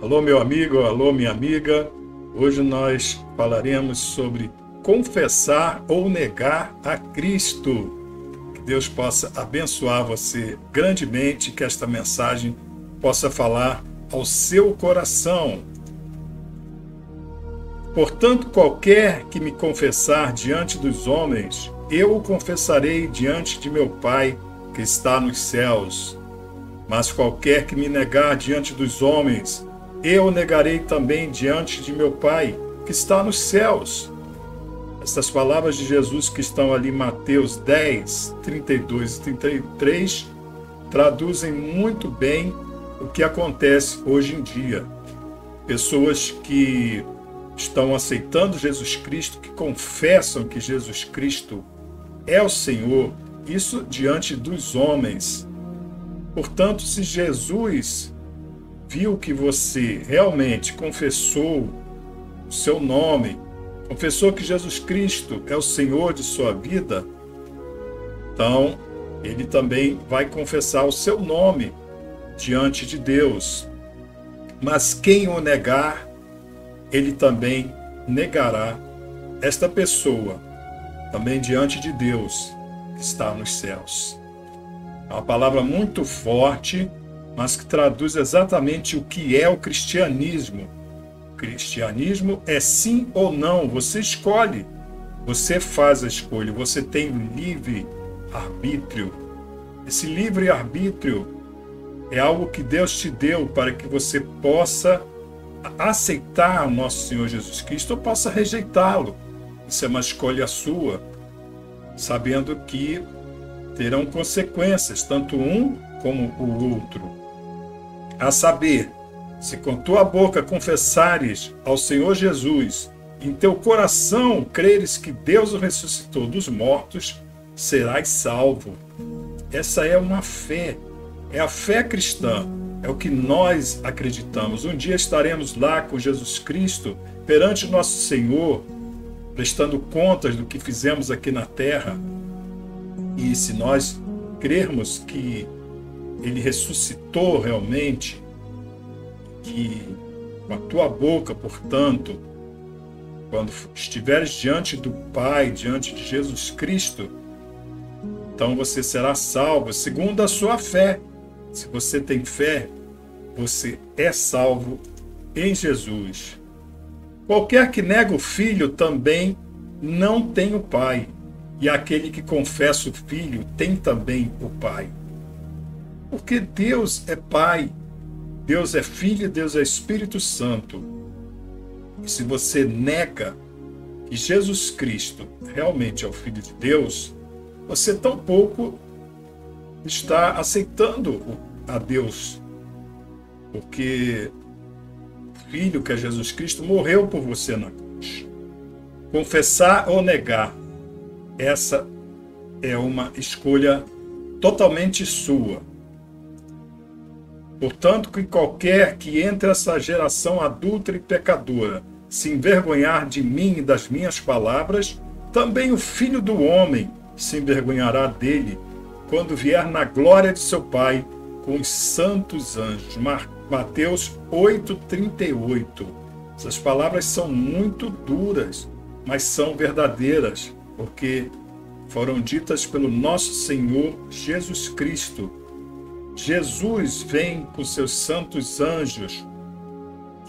Alô, meu amigo, alô, minha amiga. Hoje nós falaremos sobre confessar ou negar a Cristo. Que Deus possa abençoar você grandemente, que esta mensagem possa falar ao seu coração. Portanto, qualquer que me confessar diante dos homens, eu o confessarei diante de meu Pai que está nos céus. Mas qualquer que me negar diante dos homens, eu negarei também diante de meu Pai que está nos céus. Estas palavras de Jesus que estão ali em Mateus 10, 32 e 33 traduzem muito bem o que acontece hoje em dia. Pessoas que estão aceitando Jesus Cristo, que confessam que Jesus Cristo é o Senhor, isso diante dos homens. Portanto, se Jesus viu que você realmente confessou o seu nome, confessou que Jesus Cristo é o Senhor de sua vida, então ele também vai confessar o seu nome diante de Deus. Mas quem o negar, ele também negará esta pessoa, também diante de Deus que está nos céus. É uma palavra muito forte, mas que traduz exatamente o que é o cristianismo. Cristianismo é sim ou não, você escolhe. Você faz a escolha, você tem livre arbítrio. Esse livre arbítrio é algo que Deus te deu para que você possa aceitar o nosso Senhor Jesus Cristo ou possa rejeitá-lo. Isso é uma escolha sua, sabendo que terão consequências, tanto um como o outro. A saber, se com tua boca confessares ao Senhor Jesus, em teu coração creres que Deus o ressuscitou dos mortos, serás salvo. Essa é uma fé é a fé cristã, é o que nós acreditamos. Um dia estaremos lá com Jesus Cristo, perante nosso Senhor, prestando contas do que fizemos aqui na terra. E se nós crermos que Ele ressuscitou realmente, que com a tua boca, portanto, quando estiveres diante do Pai, diante de Jesus Cristo, então você será salvo segundo a sua fé. Se você tem fé, você é salvo em Jesus. Qualquer que nega o filho também não tem o pai, e aquele que confessa o filho tem também o pai. Porque Deus é pai, Deus é filho, Deus é Espírito Santo. E se você nega que Jesus Cristo realmente é o filho de Deus, você tampouco está aceitando a Deus, porque o Filho, que é Jesus Cristo, morreu por você na cruz. Confessar ou negar, essa é uma escolha totalmente sua. Portanto, que qualquer que entre essa geração adulta e pecadora se envergonhar de mim e das minhas palavras, também o filho do homem se envergonhará dele quando vier na glória de seu Pai com os santos anjos. Mateus 8:38. Essas palavras são muito duras, mas são verdadeiras, porque foram ditas pelo nosso Senhor Jesus Cristo. Jesus vem com seus santos anjos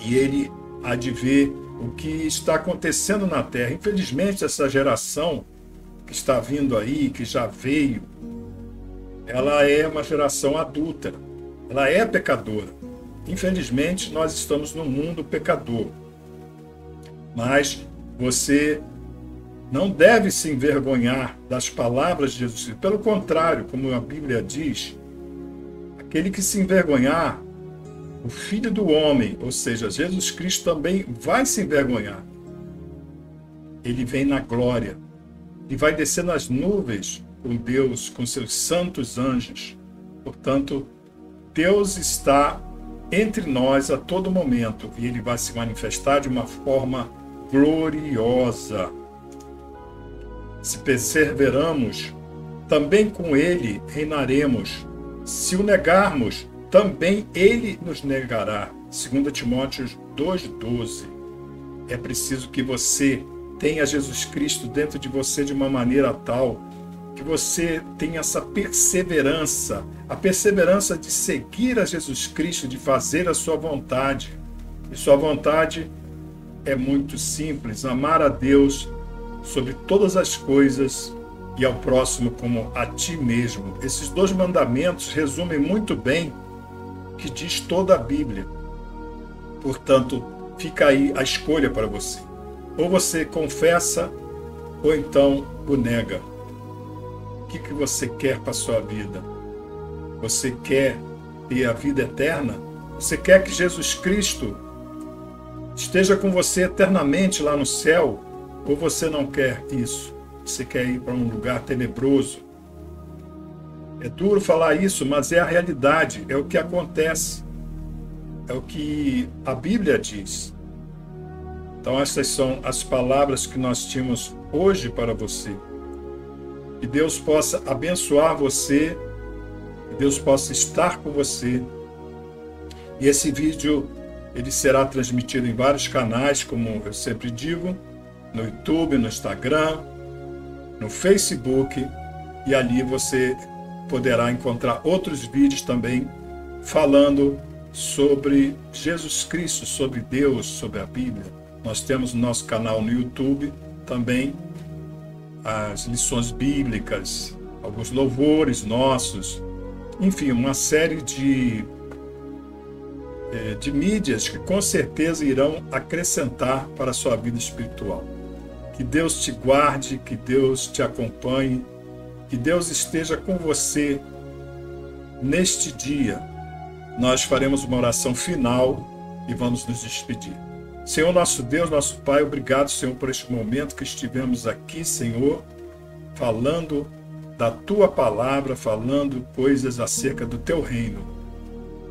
e ele há de ver o que está acontecendo na terra. Infelizmente, essa geração que está vindo aí, que já veio, ela é uma geração adulta, ela é pecadora. Infelizmente, nós estamos num mundo pecador. Mas você não deve se envergonhar das palavras de Jesus. Pelo contrário, como a Bíblia diz, aquele que se envergonhar, o Filho do Homem, ou seja, Jesus Cristo também vai se envergonhar. Ele vem na glória e vai descer nas nuvens com Deus, com seus santos anjos. Portanto, Deus está entre nós a todo momento e ele vai se manifestar de uma forma gloriosa. Se perseveramos, também com ele reinaremos. Se o negarmos, também ele nos negará. 2 Timóteo 2,12. É preciso que você tenha Jesus Cristo dentro de você de uma maneira tal que você tenha essa perseverança, a perseverança de seguir a Jesus Cristo, de fazer a sua vontade. E sua vontade é muito simples: amar a Deus sobre todas as coisas e ao próximo como a ti mesmo. Esses dois mandamentos resumem muito bem o que diz toda a Bíblia. Portanto, fica aí a escolha para você. Ou você confessa, ou então o nega. O que, que você quer para a sua vida? Você quer ter a vida eterna? Você quer que Jesus Cristo esteja com você eternamente lá no céu? Ou você não quer isso? Você quer ir para um lugar tenebroso? É duro falar isso, mas é a realidade, é o que acontece. É o que a Bíblia diz. Então, essas são as palavras que nós tínhamos hoje para você. Que Deus possa abençoar você, que Deus possa estar com você. E esse vídeo ele será transmitido em vários canais, como eu sempre digo, no YouTube, no Instagram, no Facebook, e ali você poderá encontrar outros vídeos também falando sobre Jesus Cristo, sobre Deus, sobre a Bíblia. Nós temos no nosso canal no YouTube também as lições bíblicas, alguns louvores nossos, enfim, uma série de, eh, de mídias que com certeza irão acrescentar para a sua vida espiritual. Que Deus te guarde, que Deus te acompanhe, que Deus esteja com você neste dia. Nós faremos uma oração final e vamos nos despedir. Senhor nosso Deus, nosso Pai, obrigado, Senhor, por este momento que estivemos aqui, Senhor, falando da tua palavra, falando coisas acerca do teu reino.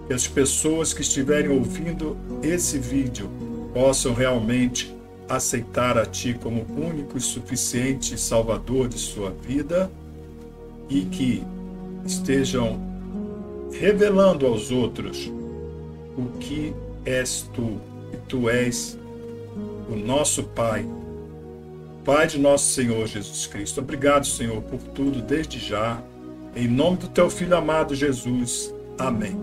Que as pessoas que estiverem ouvindo esse vídeo possam realmente aceitar a ti como único e suficiente Salvador de sua vida e que estejam revelando aos outros o que és tu e tu és o nosso Pai, Pai de nosso Senhor Jesus Cristo. Obrigado, Senhor, por tudo desde já. Em nome do teu filho amado Jesus. Amém.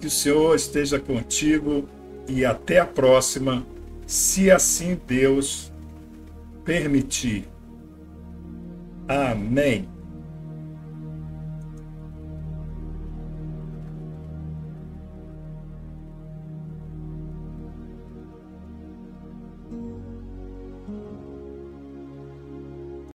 Que o Senhor esteja contigo e até a próxima, se assim Deus permitir. Amém.